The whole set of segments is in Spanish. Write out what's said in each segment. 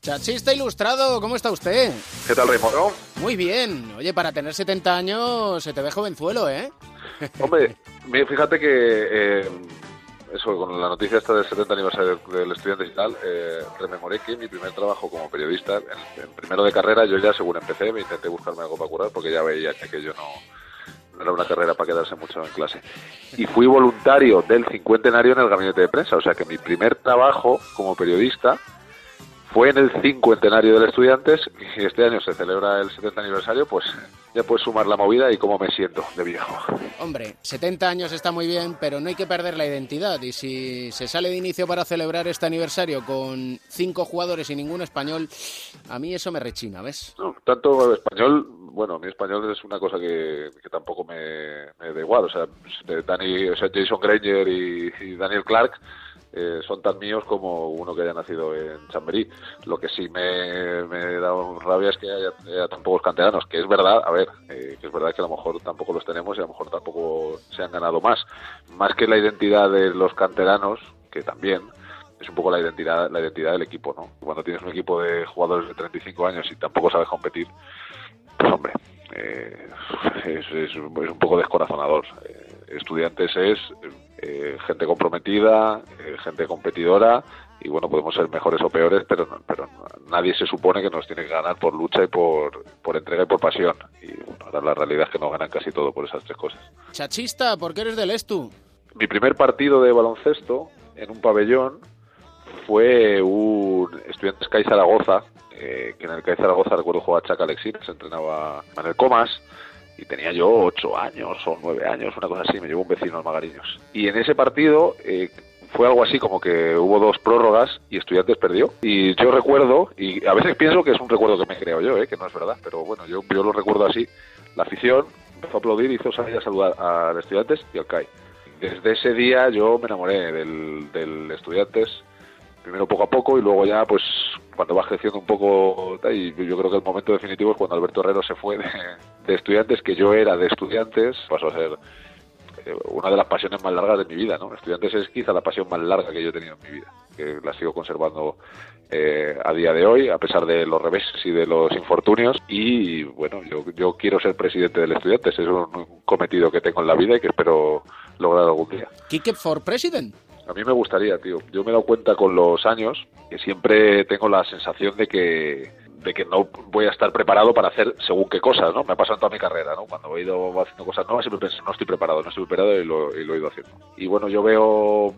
Chachista ilustrado, ¿cómo está usted? ¿Qué tal, Raymond? Muy bien. Oye, para tener 70 años se te ve jovenzuelo, ¿eh? Hombre, fíjate que eh, eso, con la noticia esta del 70 aniversario del estudiante y tal, eh, rememoré que mi primer trabajo como periodista, en, primero de carrera, yo ya según empecé me intenté buscarme algo para curar porque ya veía que yo no, no era una carrera para quedarse mucho en clase. Y fui voluntario del cincuentenario en el gabinete de prensa, o sea que mi primer trabajo como periodista fue en el cincuentenario del Estudiantes y este año se celebra el 70 aniversario, pues ya puedes sumar la movida y cómo me siento de viejo. Hombre, 70 años está muy bien, pero no hay que perder la identidad y si se sale de inicio para celebrar este aniversario con cinco jugadores y ningún español, a mí eso me rechina, ¿ves? No, tanto español, bueno, mi español es una cosa que, tampoco me, da igual, o sea, Dani, o sea Jason Granger y Daniel Clark eh, son tan míos como uno que haya nacido en Chamberí. Lo que sí me, me da rabia es que haya, tan pocos canteranos, que es verdad, a ver, eh, que es verdad que a lo mejor tampoco los tenemos y a lo mejor tampoco se han ganado más. Más que la identidad de los canteranos, que también, es un poco la identidad la identidad del equipo, ¿no? Cuando tienes un equipo de jugadores de 35 años y tampoco sabes competir, pues hombre, eh, es, es, un poco descorazonador. estudiantes es eh, gente comprometida, eh, gente competidora y bueno, podemos ser mejores o peores, pero, pero nadie se supone que nos tiene que ganar por lucha y por, por entrega y por pasión. Y bueno, la realidad es que nos ganan casi todo por esas tres cosas. Chachista, ¿por qué eres del Estu? Mi primer partido de baloncesto en un pabellón fue un estudiante Sky Zaragoza, eh, que en el Sky Zaragoza recuerdo jugar Chaca Alexis, se entrenaba Manuel Comas, y tenía yo ocho años o nueve años, una cosa así, me llevó un vecino al Magariños. Y en ese partido eh, fue algo así como que hubo dos prórrogas y Estudiantes perdió. Y yo recuerdo, y a veces pienso que es un recuerdo que me creo yo, eh, que no es verdad, pero bueno, yo, yo lo recuerdo así. La afición empezó a aplaudir, hizo salir a saludar Estudiantes y al CAI. Desde ese día yo me enamoré del, del Estudiantes primero poco a poco y luego ya pues cuando vas creciendo un poco y yo creo que el momento definitivo es cuando Alberto Herrero se fue de, estudiantes que yo era de estudiantes pasó a ser eh, una de las pasiones más largas de mi vida no estudiantes es quizá la pasión más larga que yo he tenido en mi vida que la sigo conservando eh, a día de hoy a pesar de los reveses y de los infortunios y bueno yo, yo quiero ser presidente del estudiantes es un, cometido que tengo en la vida y que espero lograr algún día. Kike for president a mí me gustaría, tío. Yo me he dado cuenta con los años que siempre tengo la sensación de que de que no voy a estar preparado para hacer según qué cosas, ¿no? Me ha pasado en toda mi carrera, ¿no? Cuando he ido haciendo cosas nuevas siempre pensé, no estoy preparado, no estoy preparado y lo, y lo he ido haciendo. Y bueno, yo veo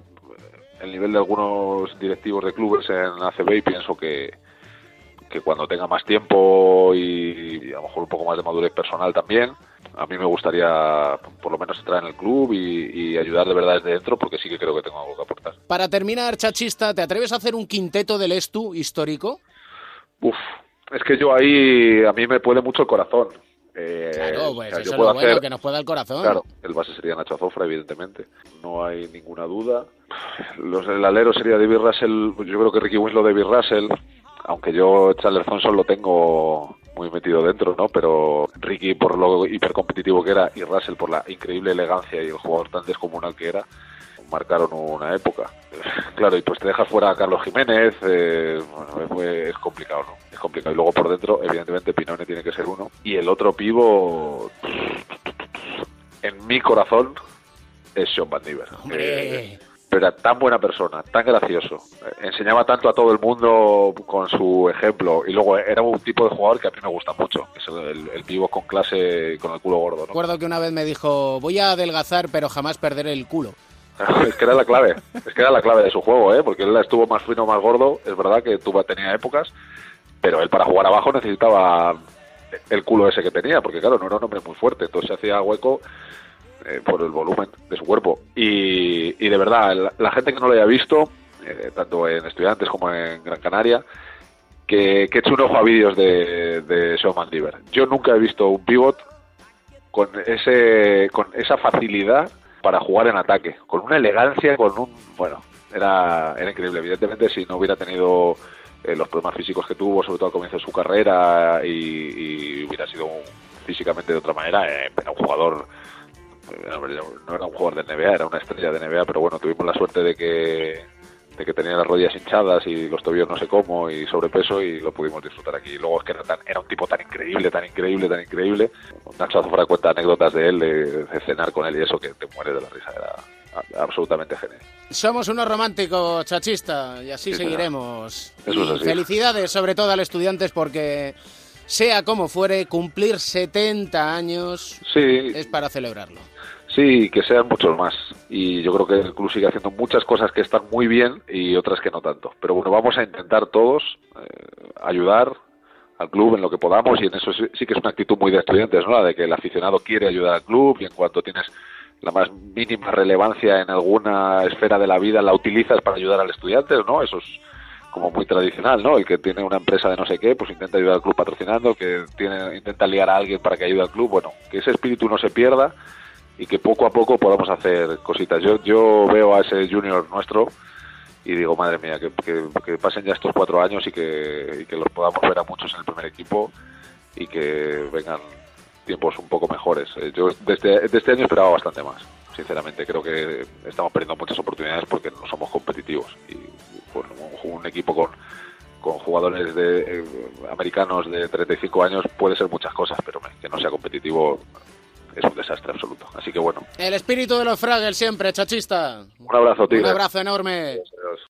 el nivel de algunos directivos de clubes en ACB y pienso que, que cuando tenga más tiempo y, a lo mejor un poco más de madurez personal también, a mí me gustaría por lo menos entrar en el club y, ayudar de verdad desde dentro porque sí que creo que tengo algo que aportar. Para terminar, Chachista, ¿te atreves a hacer un quinteto del Estu histórico? Uf, es que yo ahí a mí me puede mucho el corazón. Eh, claro, pues eso es lo bueno, que nos pueda el corazón. Claro, el base sería Nacho Azofra, evidentemente. No hay ninguna duda. Los, el alero sería David Russell, yo creo que Ricky Winslow, David Russell aunque yo Chandler Thompson lo tengo muy metido dentro, ¿no? Pero Ricky por lo hipercompetitivo que era y Russell por la increíble elegancia y el jugador tan descomunal que era, marcaron una época. Claro, y pues te dejas fuera a Carlos Jiménez, eh, bueno, es, complicado, ¿no? Es complicado. Y luego por dentro, evidentemente, Pinone tiene que ser uno. Y el otro pivo, en mi corazón, es Sean Van Diver. Eh, pero era tan buena persona, tan gracioso, enseñaba tanto a todo el mundo con su ejemplo y luego era un tipo de jugador que a mí me gusta mucho, es el, el vivo con clase con el culo gordo. ¿no? Recuerdo que una vez me dijo, voy a adelgazar pero jamás perder el culo. es que era la clave, es que era la clave de su juego, ¿eh? porque él estuvo más fino, más gordo, es verdad que tuvo, tenía épocas, pero él para jugar abajo necesitaba el culo ese que tenía, porque claro, no era un hombre muy fuerte, entonces se hacía hueco eh, por el volumen de su cuerpo. Y, de verdad, la, gente que no lo haya visto, eh, tanto en estudiantes como en Gran Canaria, que, que eche un ojo a vídeos de, de Sean Yo nunca he visto un pivot con, ese, con esa facilidad para jugar en ataque, con una elegancia, con un... Bueno, era, era increíble. Evidentemente, si no hubiera tenido eh, los problemas físicos que tuvo, sobre todo al comienzo de su carrera, y, hubiera sido físicamente de otra manera, era un jugador no era un jugador de NBA, era una estrella de NBA, pero bueno, tuvimos la suerte de que de que tenía las rodillas hinchadas y los tobillos no sé cómo y sobrepeso y lo pudimos disfrutar aquí. Y luego es que era, tan, era un tipo tan increíble, tan increíble, tan increíble. Nacho Azufra cuenta anécdotas de él, de, cenar con él y eso que te mueres de la risa. Era absolutamente genial. Somos unos románticos, chachista, y así seguiremos. Eso Felicidades sobre todo al estudiantes porque sea como fuere, cumplir 70 años es para celebrarlo. Sí, que sean muchos más. Y yo creo que el club sigue haciendo muchas cosas que están muy bien y otras que no tanto. Pero bueno, vamos a intentar todos eh, ayudar al club en lo que podamos y en eso sí, que es una actitud muy de estudiantes, ¿no? La de que el aficionado quiere ayudar al club y en cuanto tienes la más mínima relevancia en alguna esfera de la vida la utilizas para ayudar al estudiante, ¿no? Eso es como muy tradicional, ¿no? El que tiene una empresa de no sé qué, pues intenta ayudar al club patrocinando, que tiene, intenta liar a alguien para que ayude al club, bueno, que ese espíritu no se pierda y que poco a poco podamos hacer cositas. Yo, yo veo a ese junior nuestro y digo, madre mía, que, que, pasen ya estos cuatro años y que, y que los podamos ver a muchos en el primer equipo y que vengan tiempos un poco mejores. Eh, yo desde, este año esperaba bastante más. Sinceramente, creo que estamos perdiendo muchas oportunidades porque no somos competitivos. Y un, equipo con, con jugadores de, eh, americanos de 35 años puede ser muchas cosas, pero que no sea competitivo es un desastre absoluto. Así que bueno. El espíritu de los Fragel siempre, chachista. Un abrazo, tío. Un abrazo enorme.